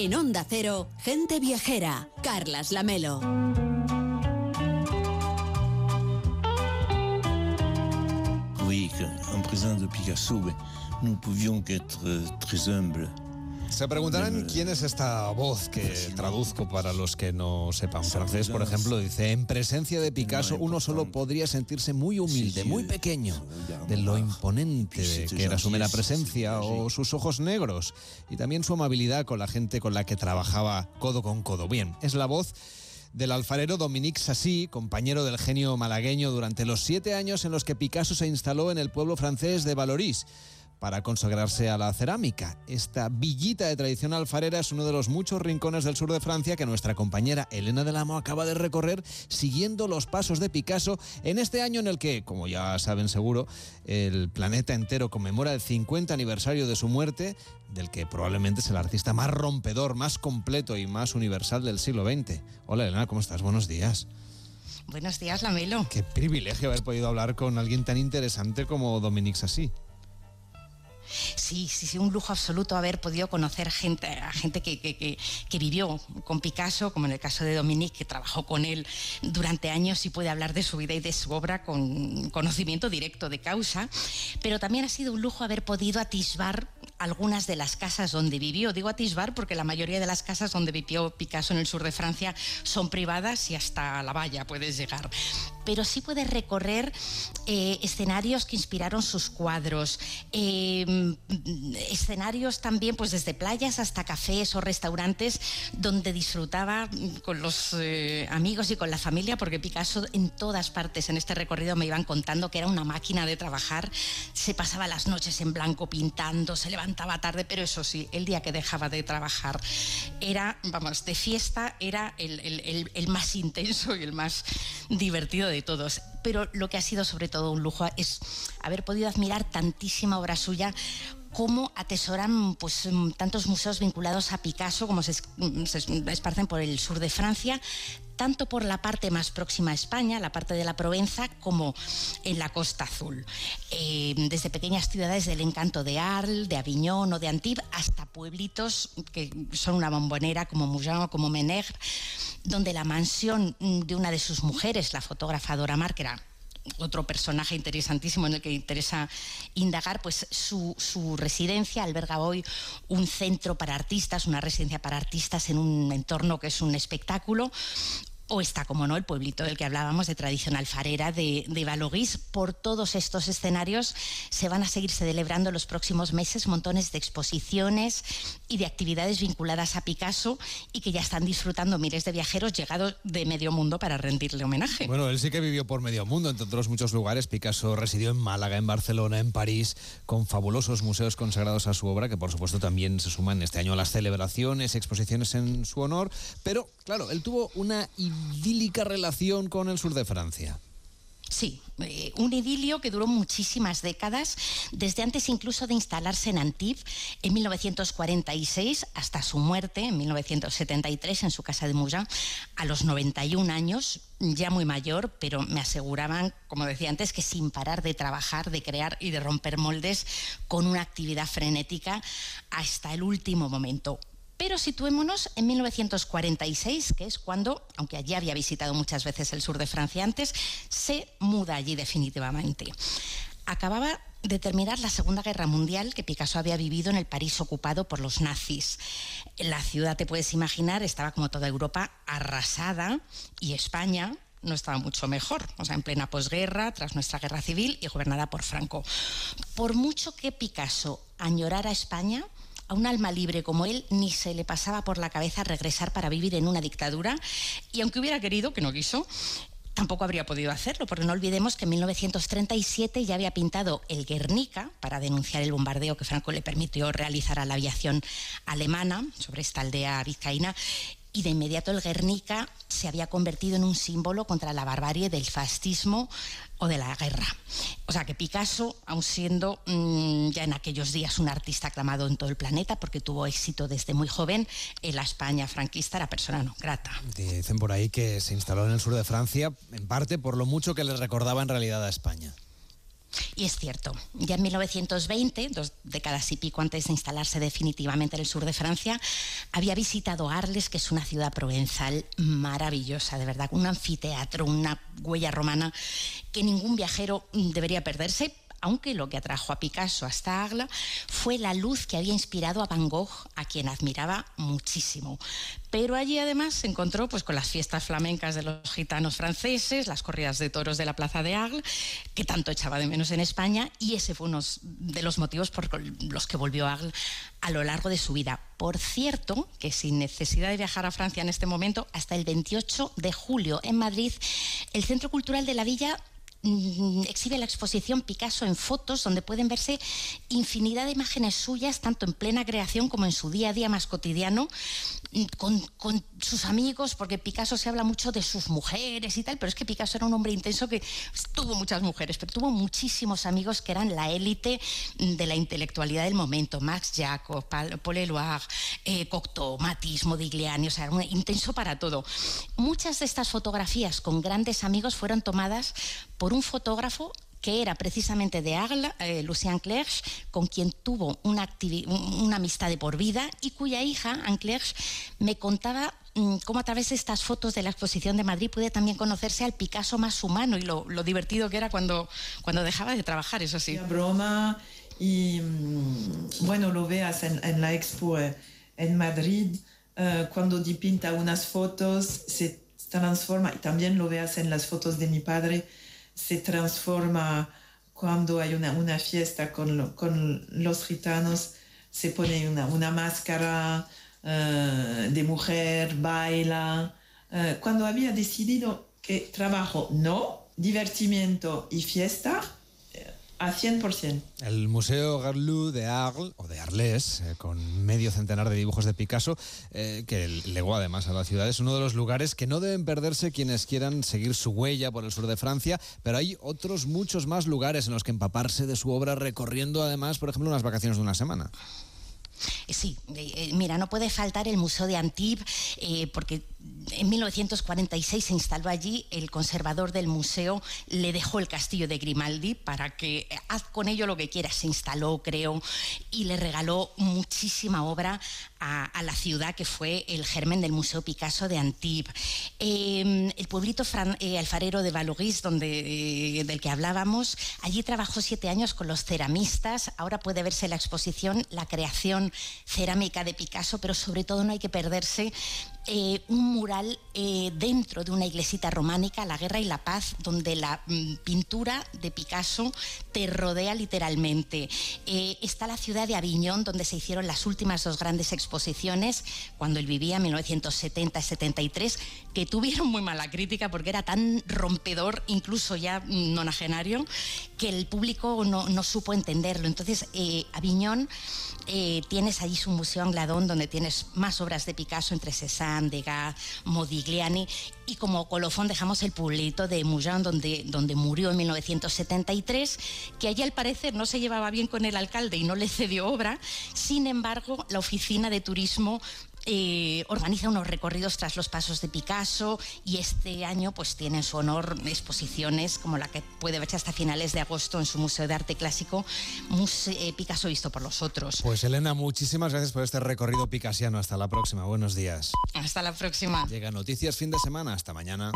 En Onda Cero, gente viajera, Carlas Lamelo. Oui, en présence de Picasso, nous pouvions qu'être très humbles. Se preguntarán quién es esta voz que traduzco para los que no sepan francés. Por ejemplo, dice, en presencia de Picasso uno solo podría sentirse muy humilde, muy pequeño, de lo imponente que era su mera presencia o sus ojos negros y también su amabilidad con la gente con la que trabajaba codo con codo. Bien, es la voz del alfarero Dominique Sassy, compañero del genio malagueño durante los siete años en los que Picasso se instaló en el pueblo francés de Valoris para consagrarse a la cerámica. Esta villita de tradición alfarera es uno de los muchos rincones del sur de Francia que nuestra compañera Elena del Amo acaba de recorrer siguiendo los pasos de Picasso en este año en el que, como ya saben seguro, el planeta entero conmemora el 50 aniversario de su muerte, del que probablemente es el artista más rompedor, más completo y más universal del siglo XX. Hola Elena, ¿cómo estás? Buenos días. Buenos días, Lamelo. Qué privilegio haber podido hablar con alguien tan interesante como Dominique Sassy. Sí, sí, sí, un lujo absoluto haber podido conocer gente, a gente que, que, vivió con Picasso, como en el caso de Dominique, que trabajó con él durante años y puede hablar de su vida y de su obra con conocimiento directo de causa. Pero también ha sido un lujo haber podido atisbar algunas de las casas donde vivió. Digo atisbar porque la mayoría de las casas donde vivió Picasso en el sur de Francia son privadas y hasta la valla puedes llegar. Pero sí puedes recorrer eh, escenarios que inspiraron sus cuadros, em, escenarios también, pues desde playas hasta cafés o restaurantes donde disfrutaba con los eh, amigos y con la familia, porque Picasso en todas partes en este recorrido me iban contando que era una máquina de trabajar, se pasaba las noches en blanco pintando, se levantaba tarde, pero eso sí, el día que dejaba de trabajar era, vamos, de fiesta era el, el más intenso y el más divertido de todos. Pero lo que ha sido sobre todo un lujo es haber podido admirar tantísima obra suya cómo atesoran pues, tantos museos vinculados a Picasso como se, se, esparcen por el sur de Francia, tanto por la parte más próxima a España, la parte de la Provenza, como en la Costa Azul. Eh, desde pequeñas ciudades del encanto de Arles, de Aviñón o de Antibes, hasta pueblitos que son una bombonera como Mougins o como Menegre, donde la mansión de una de sus mujeres, la fotógrafa Dora Mar, que era otro personaje interesantísimo en el que interesa indagar, pues su, su, residencia alberga hoy un centro para artistas, una residencia para artistas en un entorno que es un espectáculo, o está, como no, el pueblito del que hablábamos de tradición alfarera de, de Valogís. Por todos estos escenarios se van a seguir celebrando los próximos meses montones de exposiciones y de actividades vinculadas a Picasso y que ya están disfrutando miles de viajeros llegados de medio mundo para rendirle homenaje. Bueno, él sí que vivió por medio mundo, entre otros muchos lugares. Picasso residió en Málaga, en Barcelona, en París, con fabulosos museos consagrados a su obra, que por supuesto también se suman este año a las celebraciones, exposiciones en su honor. Pero, claro, él tuvo una idílica relación con el sur de Francia. Sí, eh, un idilio que duró muchísimas décadas, desde antes incluso de instalarse en Antibes en 1946 hasta su muerte en 1973 en su casa de Mougins a los 91 años, ya muy mayor, pero me aseguraban, como decía antes, que sin parar de trabajar, de crear y de romper moldes con una actividad frenética hasta el último momento. Pero situémonos en 1946, que es cuando, aunque allí había visitado muchas veces el sur de Francia antes, se muda allí definitivamente. Acababa de terminar la Segunda Guerra Mundial que Picasso había vivido en el París ocupado por los nazis. La ciudad, te puedes imaginar, estaba como toda Europa arrasada y España, no estaba mucho mejor, o sea, en plena posguerra, tras nuestra guerra civil y gobernada por Franco. Por mucho que Picasso añorara España, a un alma libre como él ni se le pasaba por la cabeza regresar para vivir en una dictadura. Y aunque hubiera querido, que no quiso, tampoco habría podido hacerlo, porque no olvidemos que en 1937 ya había pintado el Guernica para denunciar el bombardeo que Franco le permitió realizar a la aviación alemana sobre esta aldea vizcaína y de inmediato el Guernica se había convertido en un símbolo contra la barbarie del fascismo o de la guerra. O sea que Picasso, aun siendo mmm, ya en aquellos días un artista aclamado en todo el planeta porque tuvo éxito desde muy joven, en la España franquista era persona no grata. Dicen por ahí que se instaló en el sur de Francia, en parte por lo mucho que le recordaba en realidad a España. Y es cierto, ya en 1920, dos décadas y pico antes de instalarse definitivamente en el sur de Francia, había visitado Arles, que es una ciudad provenzal maravillosa, de verdad, un anfiteatro, una huella romana que ningún viajero debería perderse, aunque lo que atrajo a Picasso hasta Arles fue la luz que había inspirado a Van Gogh, a quien admiraba muchísimo. Pero allí además se encontró pues, con las fiestas flamencas de los gitanos franceses, las corridas de toros de la Plaza de Arles, que tanto echaba de menos en España, y ese fue uno de los motivos por los que volvió a Arles a lo largo de su vida. Por cierto, que sin necesidad de viajar a Francia en este momento, hasta el 28 de julio en Madrid, el Centro Cultural de la Villa exhibe la exposición Picasso en fotos, donde pueden verse infinidad de imágenes suyas, tanto en plena creación como en su día a día más cotidiano, mm, con, sus amigos, porque Picasso se habla mucho de sus mujeres y tal, pero es que Picasso era un hombre intenso que tuvo muchas mujeres, pero tuvo muchísimos amigos que eran la élite de la intelectualidad del momento, Max Jacob, Paul Eluard, eh, Cocteau, Matisse, Modigliani, o sea, un intenso para todo. Muchas de estas fotografías con grandes amigos fueron tomadas por un fotógrafo que era precisamente de Arles, eh, Lucien Clerch, con quien tuvo una, una, amistad de por vida y cuya hija, Anne Clerch, me contaba mm, cómo a través de estas fotos de la exposición de Madrid pude también conocerse al Picasso más humano y lo, lo divertido que era cuando, cuando dejaba de trabajar, eso sí. Broma y mm, bueno, lo veas en, en la expo eh, en Madrid, uh, cuando pinta unas fotos se transforma y también lo veas en las fotos de mi padre se transforma cuando hay una, una fiesta con, con, los gitanos, se pone una, una máscara uh, de mujer, baila. Uh, cuando había decidido que trabajo no, divertimiento y fiesta, a 100%. El Museo Garlou de Arles, o de Arles, eh, con medio centenar de dibujos de Picasso, eh, que legó además a la ciudad, es uno de los lugares que no deben perderse quienes quieran seguir su huella por el sur de Francia, pero hay otros muchos más lugares en los que empaparse de su obra recorriendo además, por ejemplo, unas vacaciones de una semana. Eh, sí, mira, no puede faltar el Museo de Antibes, porque en 1946 se instaló allí, el conservador del museo le dejó el castillo de Grimaldi para que eh, haz con ello lo que quieras. Se instaló, creo, y le regaló muchísima obra a, la ciudad que fue el germen del Museo Picasso de Antibes. Em, el pueblito eh, alfarero de Valoris, donde, eh, del que hablábamos, allí trabajó siete años con los ceramistas. Ahora puede verse la exposición, la creación cerámica de Picasso, pero sobre todo no hay que perderse eh, un mural eh, dentro de una iglesita románica, La Guerra y la Paz, donde la mm, pintura de Picasso te rodea literalmente. Eh, está la ciudad de Aviñón, donde se hicieron las últimas dos grandes exposiciones, cuando él vivía, en 1970-73, que tuvieron muy mala crítica porque era tan rompedor, incluso ya nonagenario, que el público no, no supo entenderlo. Entonces, Aviñón eh, tienes allí su museo Angladón, donde tienes más obras de Picasso entre Cézanne, Modigliani. Y como colofón dejamos el pueblito de Mougins, donde, donde murió en 1973, que allí al parecer no se llevaba bien con el alcalde y no le cedió obra. Sin embargo, la oficina de turismo eh, organiza unos recorridos tras los pasos de Picasso y este año pues tiene en su honor exposiciones como la que puede verse hasta finales de agosto en su Museo de Arte Clásico, eh, Picasso visto por los otros. Pues Elena, muchísimas gracias por este recorrido picasiano. Hasta la próxima. Buenos días. Hasta la próxima. Llega Noticias fin de semana. Hasta mañana.